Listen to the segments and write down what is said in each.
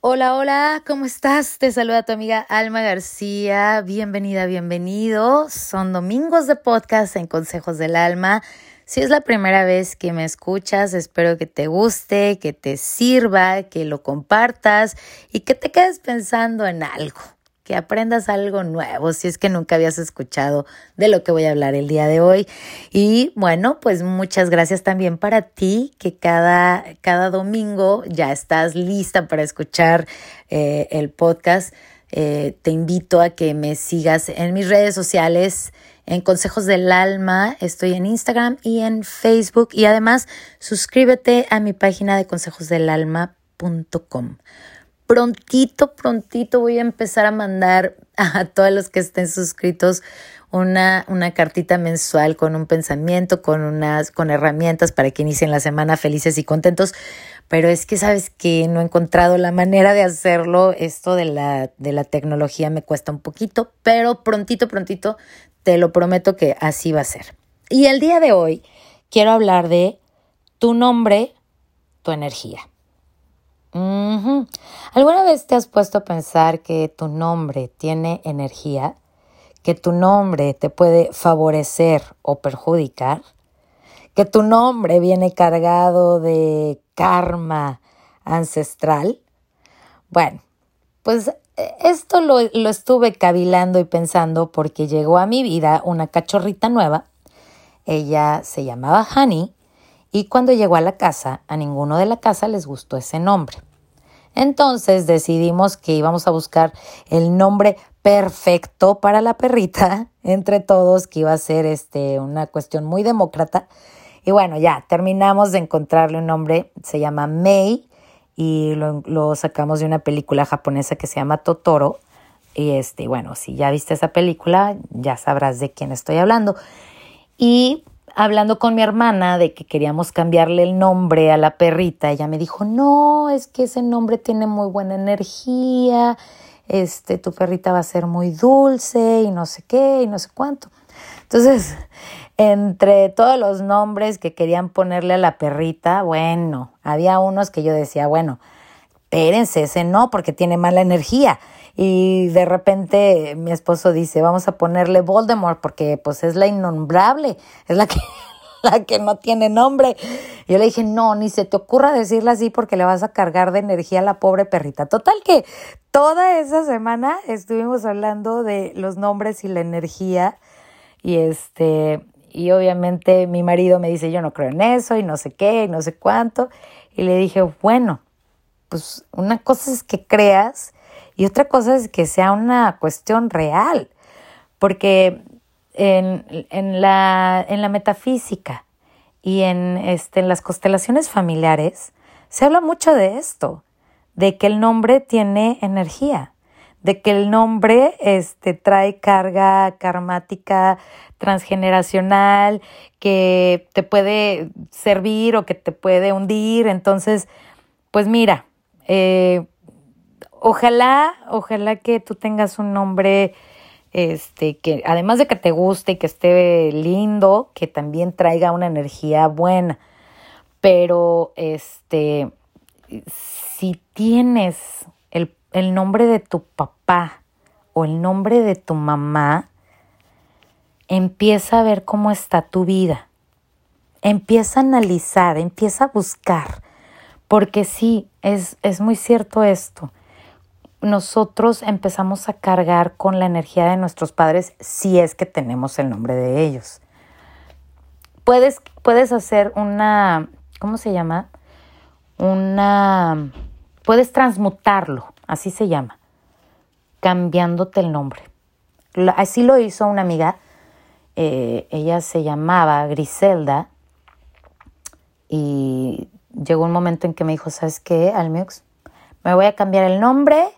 Hola, hola, ¿cómo estás? Te saluda tu amiga Alma García. Bienvenida, bienvenido. Son domingos de podcast en Consejos del Alma. Si es la primera vez que me escuchas, espero que te guste, que te sirva, que lo compartas y que te quedes pensando en algo que aprendas algo nuevo si es que nunca habías escuchado de lo que voy a hablar el día de hoy. Y bueno, pues muchas gracias también para ti que cada, cada domingo ya estás lista para escuchar eh, el podcast. Eh, te invito a que me sigas en mis redes sociales, en Consejos del Alma. Estoy en Instagram y en Facebook. Y además, suscríbete a mi página de consejosdelalma.com prontito, prontito voy a empezar a mandar a todos los que estén suscritos una, una cartita mensual con un pensamiento, con unas, con herramientas para que inicien la semana felices y contentos. Pero es que sabes que no he encontrado la manera de hacerlo. Esto de la, de la tecnología me cuesta un poquito, pero prontito, prontito, te lo prometo que así va a ser. Y el día de hoy quiero hablar de tu nombre, tu energía. ¿Alguna vez te has puesto a pensar que tu nombre tiene energía? ¿Que tu nombre te puede favorecer o perjudicar? ¿Que tu nombre viene cargado de karma ancestral? Bueno, pues eh, esto lo, lo estuve cavilando y pensando porque llegó a mi vida una cachorrita nueva. Ella se llamaba Honey y cuando llegó a la casa, a ninguno de la casa les gustó ese nombre. Entonces decidimos que íbamos a buscar el nombre perfecto para la perrita entre todos, que iba a ser este, una cuestión muy demócrata. Y bueno, ya terminamos de encontrarle un nombre, se llama Mei y lo, lo sacamos de una película japonesa que se llama Totoro. Y este, bueno, si ya viste esa película, ya sabrás de quién estoy hablando. Y hablando con mi hermana de que queríamos cambiarle el nombre a la perrita, ella me dijo, no, es que ese nombre tiene muy buena energía, este, tu perrita va a ser muy dulce y no sé qué y no sé cuánto. Entonces, entre todos los nombres que querían ponerle a la perrita, bueno, había unos que yo decía, bueno, espérense, ese no, porque tiene mala energía. Y de repente mi esposo dice, vamos a ponerle Voldemort porque pues es la innombrable, es la que, la que no tiene nombre. Yo le dije, no, ni se te ocurra decirla así porque le vas a cargar de energía a la pobre perrita. Total que toda esa semana estuvimos hablando de los nombres y la energía y este, y obviamente mi marido me dice, yo no creo en eso y no sé qué y no sé cuánto. Y le dije, bueno, pues una cosa es que creas y otra cosa es que sea una cuestión real, porque en, la, en la, metafísica y en, este, en las constelaciones familiares se habla mucho de esto, de que el nombre tiene energía, de que el nombre este, trae carga karmática transgeneracional que te puede servir o que te puede hundir. Entonces, pues mira, eh, ojalá, ojalá que tú tengas un nombre, este, que además de que te guste y que esté lindo, que también traiga una energía buena. Pero, este, si tienes el, el nombre de tu papá o el nombre de tu mamá, empieza a ver cómo está tu vida. Empieza a analizar, empieza a buscar. Porque sí, es, es muy cierto esto nosotros empezamos a cargar con la energía de nuestros padres si es que tenemos el nombre de ellos. Puedes, puedes hacer una, ¿cómo se llama? Una, puedes transmutarlo, así se llama, cambiándote el nombre. Así lo hizo una amiga, eh, ella se llamaba Griselda y llegó un momento en que me dijo, ¿sabes qué, Almiux? Me voy a cambiar el nombre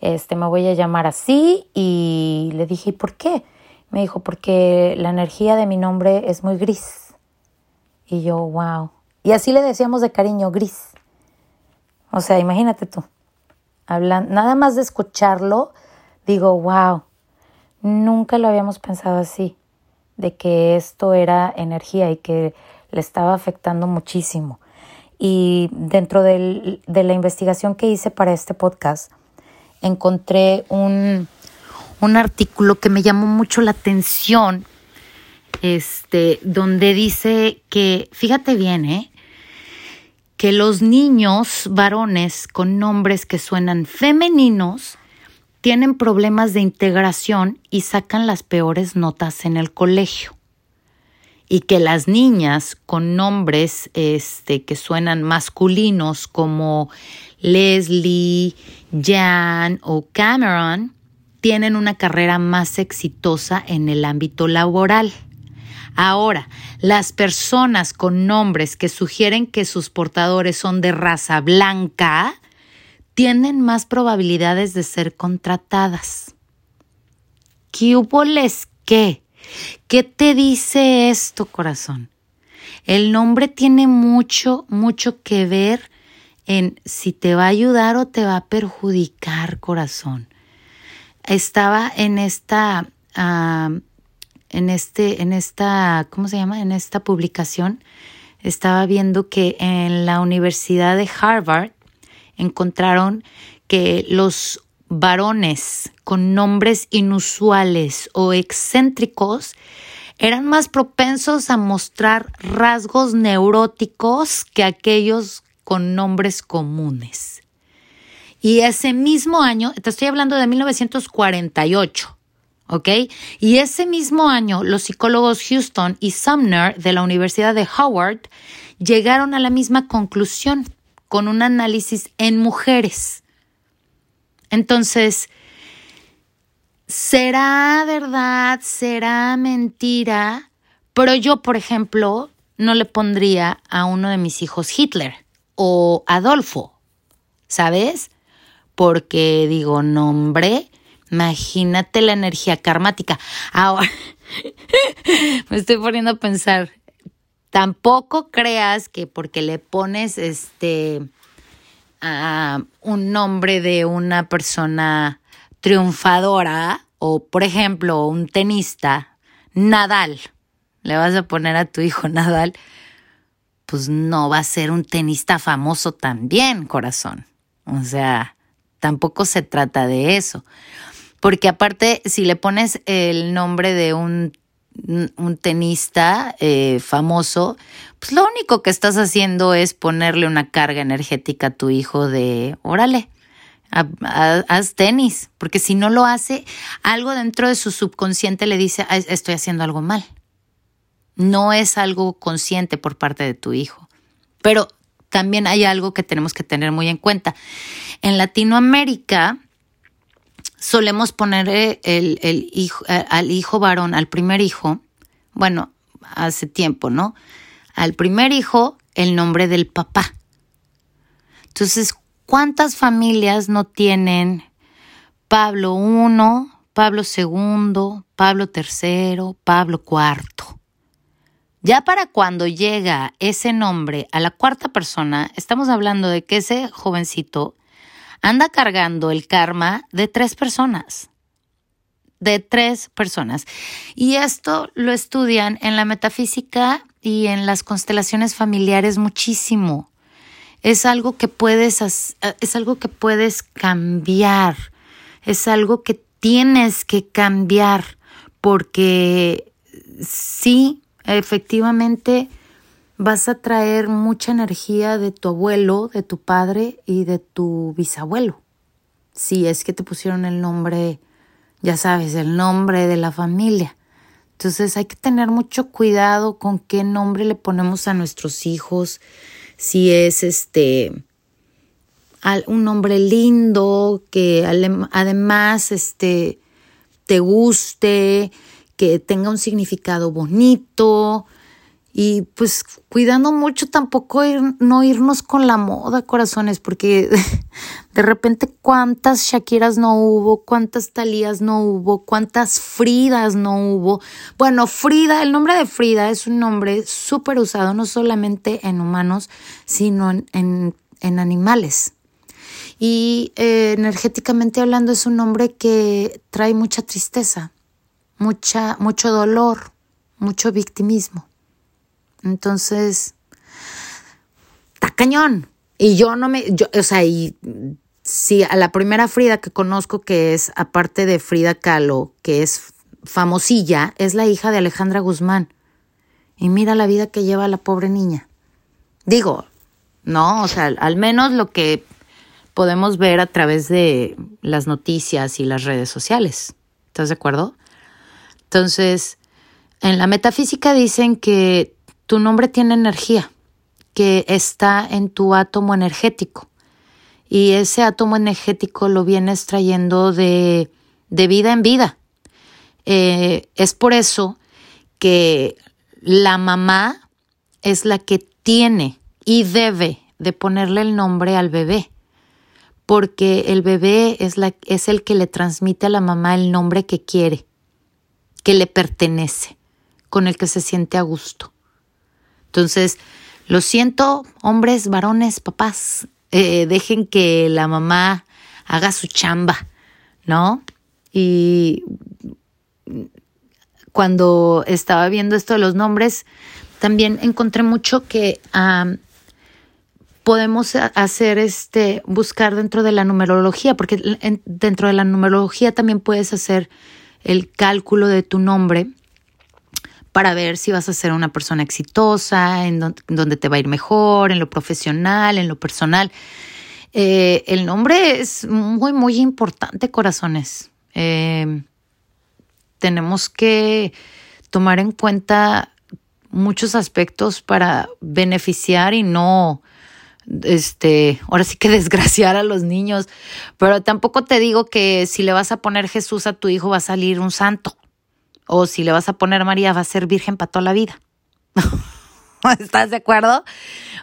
este, me voy a llamar así y le dije, ¿y por qué? Me dijo, porque la energía de mi nombre es muy gris. Y yo, wow. Y así le decíamos de cariño, gris. O sea, imagínate tú. Hablan, nada más de escucharlo, digo, wow, nunca lo habíamos pensado así, de que esto era energía y que le estaba afectando muchísimo. y dentro de la investigación que hice para este podcast, encontré un, un artículo que me llamó mucho la atención, este, donde dice que, fíjate bien, ¿eh? que los niños varones con nombres que suenan femeninos tienen problemas de integración y sacan las peores notas en el colegio. Y que las niñas con nombres este, que suenan masculinos como Leslie, Jan o Cameron tienen una carrera más exitosa en el ámbito laboral. Ahora, las personas con nombres que sugieren que sus portadores son de raza blanca tienen más probabilidades de ser contratadas. ¿Qué hubo les qué? ¿Qué te dice esto, corazón? El nombre tiene mucho, mucho que ver en si te va a ayudar o te va a perjudicar, corazón. Estaba en esta, en este, en esta, ¿cómo se llama? En esta publicación, estaba viendo que en la Universidad de Harvard encontraron que los varones con nombres inusuales o excéntricos eran más propensos a mostrar rasgos neuróticos que aquellos con nombres comunes. Y ese mismo año, te estoy hablando de 1948, ¿ok? Y ese mismo año, los psicólogos Houston y Sumner de la Universidad de Howard llegaron a la misma conclusión con un análisis en mujeres. Entonces, ¿será verdad? ¿Será mentira? Pero yo, por ejemplo, no le pondría a uno de mis hijos Hitler o Adolfo, ¿sabes? Porque digo, nombre, imagínate la energía karmática. Ahora, me estoy poniendo a pensar, Tampoco creas que porque le pones este un nombre de una persona triunfadora o por ejemplo un tenista, Nadal, le vas a poner a tu hijo Nadal, pues no va a ser un tenista famoso también, corazón. O sea, tampoco se trata de eso. Porque aparte, si le pones el nombre de un un tenista eh, famoso, pues lo único que estás haciendo es ponerle una carga energética a tu hijo de, órale, haz tenis, porque si no lo hace, algo dentro de su subconsciente le dice, estoy haciendo algo mal. No es algo consciente por parte de tu hijo. Pero también hay algo que tenemos que tener muy en cuenta. En Latinoamérica, solemos poner eh, el, hijo, eh, al hijo varón, al primer hijo, bueno, hace tiempo, ¿no? Al primer hijo el nombre del papá. Entonces, ¿cuántas familias no tienen Pablo I, Pablo II, Pablo III, Pablo IV? Ya para cuando llega ese nombre a la cuarta persona, estamos hablando de que ese jovencito anda cargando el karma de tres personas. De tres personas. Y esto lo estudian en la metafísica y en las constelaciones familiares muchísimo. Es algo que puedes, es algo que puedes cambiar. Es algo que tienes que cambiar porque sí, efectivamente, vas a traer mucha energía de tu abuelo, de tu padre y de tu bisabuelo. Si es que te pusieron el nombre, ya sabes, el nombre de la familia. Entonces hay que tener mucho cuidado con qué nombre le ponemos a nuestros hijos. Si es este un nombre lindo, que además este te guste, que tenga un significado bonito, y pues cuidando mucho tampoco no irnos con la moda, corazones, porque de repente cuántas Shakiras no hubo, cuántas Talías no hubo, cuántas Fridas no hubo. Bueno, Frida, el nombre de Frida es un nombre súper usado, no solamente en humanos, sino en, en, animales. Y eh, energéticamente hablando es un nombre que trae mucha tristeza, mucha, mucho dolor, mucho victimismo. Entonces, está cañón. Y yo no me, yo, o sea, y si a la primera Frida que conozco, que es aparte de Frida Kahlo, que es famosilla, es la hija de Alejandra Guzmán. Y mira la vida que lleva la pobre niña. Digo, no, o sea, al menos lo que podemos ver a través de las noticias y las redes sociales. ¿Estás de acuerdo? Entonces, en la metafísica dicen que tu nombre tiene energía, que está en tu átomo energético. Y ese átomo energético lo vienes trayendo de, de vida en vida. Eh, es por eso que la mamá es la que tiene y debe de ponerle el nombre al bebé, porque el bebé es, la, es el que le transmite a la mamá el nombre que quiere, que le pertenece, con el que se siente a gusto. Entonces, lo siento, hombres, varones, papás, eh, dejen que la mamá haga su chamba, ¿no? Y cuando estaba viendo esto de los nombres, también encontré mucho que podemos hacer este, buscar dentro de la numerología, porque dentro de la numerología también puedes hacer el cálculo de tu nombre para ver si vas a ser una persona exitosa, en donde te va a ir mejor, en lo profesional, en lo personal. Eh, el nombre es muy, muy importante, corazones. Eh, tenemos que tomar en cuenta muchos aspectos para beneficiar y no, este, ahora sí que desgraciar a los niños, pero tampoco te digo que si le vas a poner Jesús a tu hijo va a salir un santo, o si le vas a poner María va a ser virgen para toda la vida. ¿Estás de acuerdo?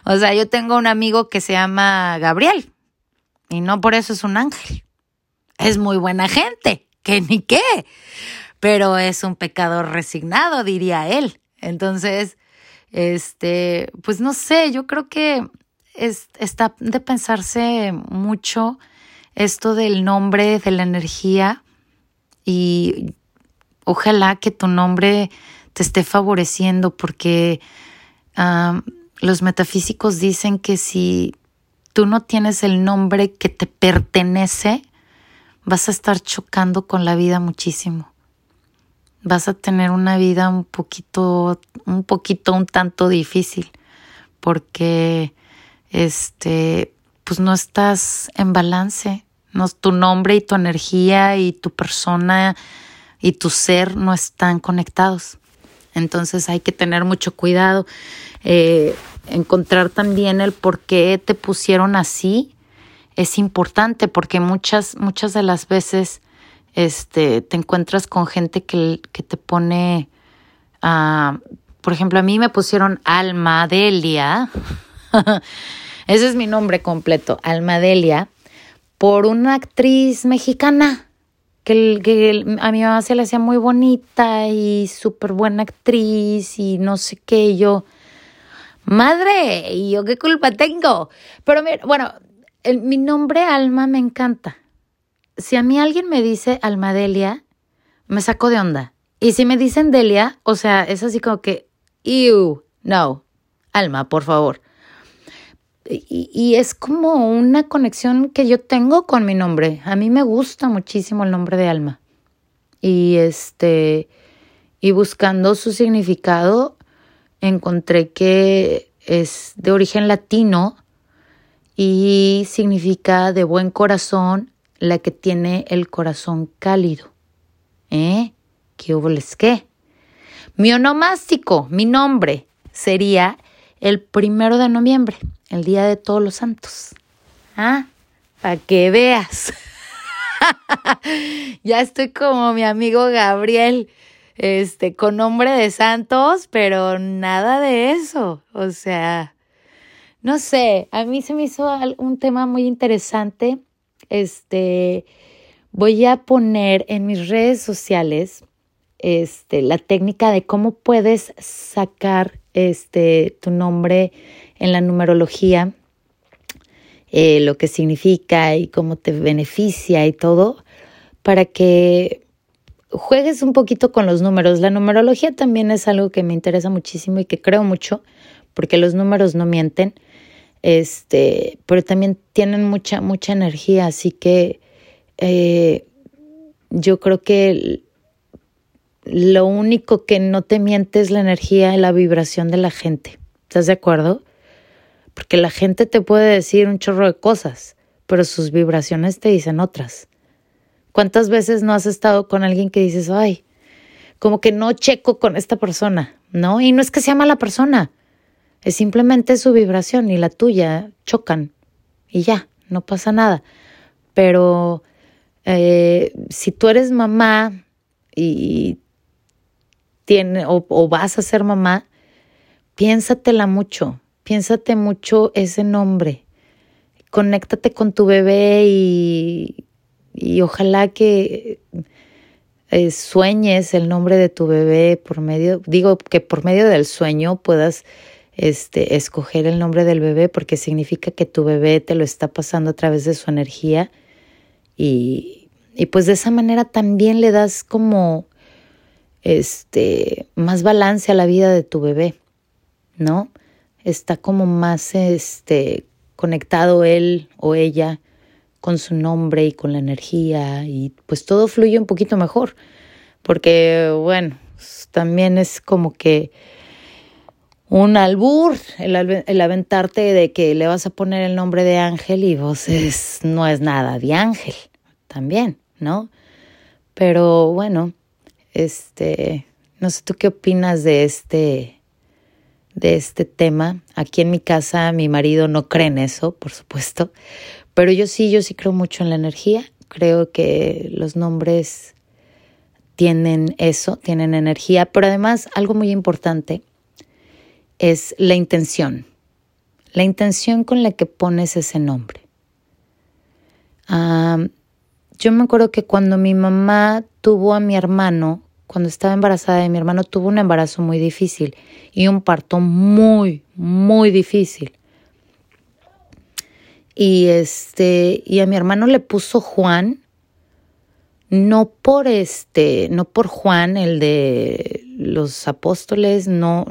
O sea, yo tengo un amigo que se llama Gabriel y no por eso es un ángel. Es muy buena gente, que ni qué pero es un pecador resignado, diría él. Entonces, este, pues no sé, yo creo que está de pensarse mucho esto del nombre, de la energía y ojalá que tu nombre te esté favoreciendo porque los metafísicos dicen que si tú no tienes el nombre que te pertenece, vas a estar chocando con la vida muchísimo. Vas a tener una vida un poquito, un poquito, un tanto difícil, porque este, pues no estás en balance, no, tu nombre y tu energía y tu persona y tu ser no están conectados. Entonces hay que tener mucho cuidado, eh, encontrar también el por qué te pusieron así es importante porque muchas, muchas de las veces este, te encuentras con gente que, te pone, uh, por ejemplo, a mí me pusieron Almadelia, ese es mi nombre completo, Almadelia, por una actriz mexicana que, a mi mamá se le hacía muy bonita y súper buena actriz y no sé qué, yo, madre, ¿y yo qué culpa tengo? Pero mira, bueno, mi nombre Alma me encanta si a mí alguien me dice Almadelia, me saco de onda. Y si me dicen Delia, o sea, es así como que, ew, no, Alma, por favor. Y, es como una conexión que yo tengo con mi nombre. A mí me gusta muchísimo el nombre de Alma. Y este, y buscando su significado, encontré que es de origen latino y significa de buen corazón, la que tiene el corazón cálido. ¿Eh? ¿Qué hubo les qué? Mi onomástico, mi nombre, sería el primero de noviembre, el Día de Todos los Santos. Ah, para que veas. ya estoy como mi amigo Gabriel, este, con nombre de santos, pero nada de eso. O sea, no sé, a mí se me hizo un tema muy interesante este, voy a poner en mis redes sociales este, la técnica de cómo puedes sacar este, tu nombre en la numerología, eh, lo que significa y cómo te beneficia y todo, para que juegues un poquito con los números. La numerología también es algo que me interesa muchísimo y que creo mucho, porque los números no mienten. Este, pero también tienen mucha, mucha energía, así que eh, yo creo que lo único que no te miente es la energía y la vibración de la gente. ¿Estás de acuerdo? Porque la gente te puede decir un chorro de cosas, pero sus vibraciones te dicen otras. ¿Cuántas veces no has estado con alguien que dices, ay, como que no checo con esta persona, ¿no? Y no es que sea mala persona, es simplemente su vibración y la tuya chocan y ya, no pasa nada. Pero eh, si tú eres mamá y o vas a ser mamá, piénsatela mucho, piénsate mucho ese nombre. Conéctate con tu bebé y, y ojalá que eh, sueñes el nombre de tu bebé por medio, digo que por medio del sueño puedas este, escoger el nombre del bebé porque significa que tu bebé te lo está pasando a través de su energía y, y pues de esa manera también le das como este más balance a la vida de tu bebé, ¿no? Está como más este conectado él o ella con su nombre y con la energía y pues todo fluye un poquito mejor. Porque bueno, también es como que un albur, el, aventarte de que le vas a poner el nombre de ángel y vos es, no es nada de ángel también, ¿no? Pero bueno, este, no sé tú qué opinas de este, de este tema. Aquí en mi casa mi marido no cree en eso, por supuesto, pero yo sí, yo sí creo mucho en la energía. Creo que los nombres tienen eso, tienen energía, pero además algo muy importante es la intención, la intención con la que pones ese nombre. yo me acuerdo que cuando mi mamá tuvo a mi hermano, cuando estaba embarazada de mi hermano, tuvo un embarazo muy difícil y un parto muy, muy difícil. Y este, y a mi hermano le puso Juan, no por este, no por Juan, el de los apóstoles, no,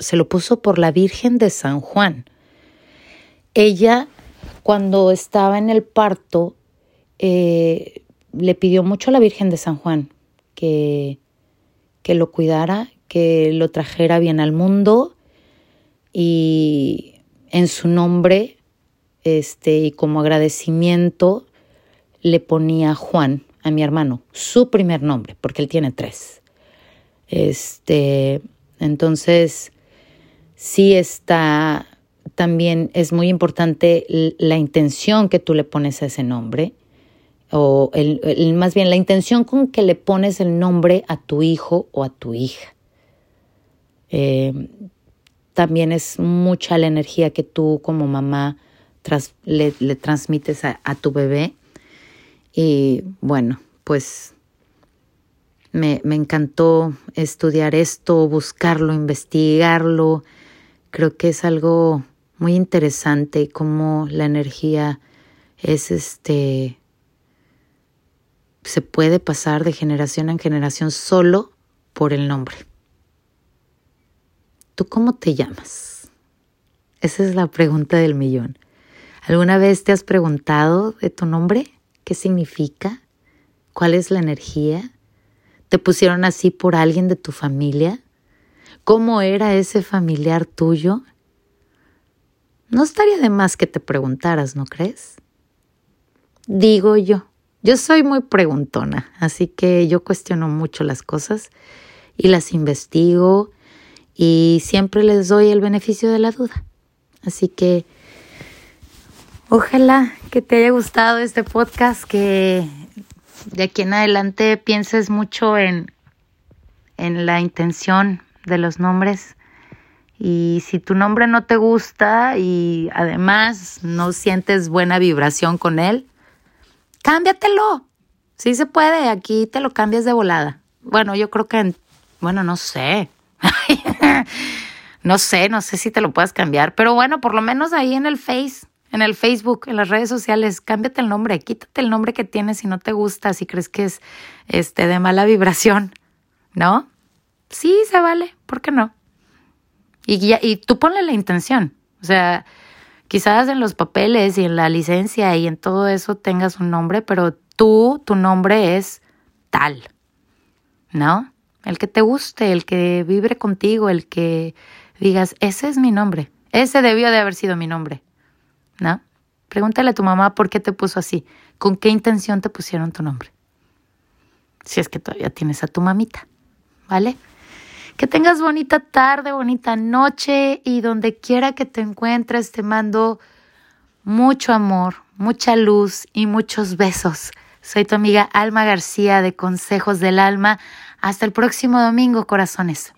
se lo puso por la Virgen de San Juan. Ella, cuando estaba en el parto, eh, le pidió mucho a la Virgen de San Juan que, que lo cuidara, que lo trajera bien al mundo y en su nombre este, y como agradecimiento le ponía Juan a mi hermano, su primer nombre, porque él tiene tres. Este, entonces, sí está, también es muy importante la intención que tú le pones a ese nombre, o el, más bien la intención con que le pones el nombre a tu hijo o a tu hija. Eh, también es mucha la energía que tú como mamá le, transmites a, tu bebé. Y bueno, pues me, me, encantó estudiar esto, buscarlo, investigarlo. Creo que es algo muy interesante cómo la energía es este se puede pasar de generación en generación solo por el nombre. ¿Tú cómo te llamas? Esa es la pregunta del millón. ¿Alguna vez te has preguntado de tu nombre? ¿Qué significa? ¿Cuál es la energía? ¿Te pusieron así por alguien de tu familia? ¿Cómo era ese familiar tuyo? No estaría de más que te preguntaras, ¿no crees? Digo yo. Yo soy muy preguntona, así que yo cuestiono mucho las cosas y las investigo y siempre les doy el beneficio de la duda. Así que Ojalá que te haya gustado este podcast, que de aquí en adelante pienses mucho en, en la intención de los nombres. Y si tu nombre no te gusta y además no sientes buena vibración con él, cámbiatelo. Sí se puede, aquí te lo cambias de volada. Bueno, yo creo que, bueno, no sé. no sé, no sé si te lo puedes cambiar, pero bueno, por lo menos ahí en el Face en el Facebook, en las redes sociales, cámbiate el nombre, quítate el nombre que tienes si no te gusta, si crees que es este de mala vibración, ¿no? Sí, se vale, ¿por qué no? Y, y tú ponle la intención, o sea, Quizás en los papeles y en la licencia y en todo eso tengas un nombre, pero tú, tu nombre es tal, ¿no? El que te guste, el que vibre contigo, el que digas, ese es mi nombre, ese debió de haber sido mi nombre, ¿no? Pregúntale a tu mamá por qué te puso así, con qué intención te pusieron tu nombre. Si es que todavía tienes a tu mamita, ¿vale? Que tengas bonita tarde, bonita noche y donde quiera que te encuentres te mando mucho amor, mucha luz y muchos besos. Soy tu amiga Alma García de Consejos del Alma. Hasta el próximo domingo, corazones.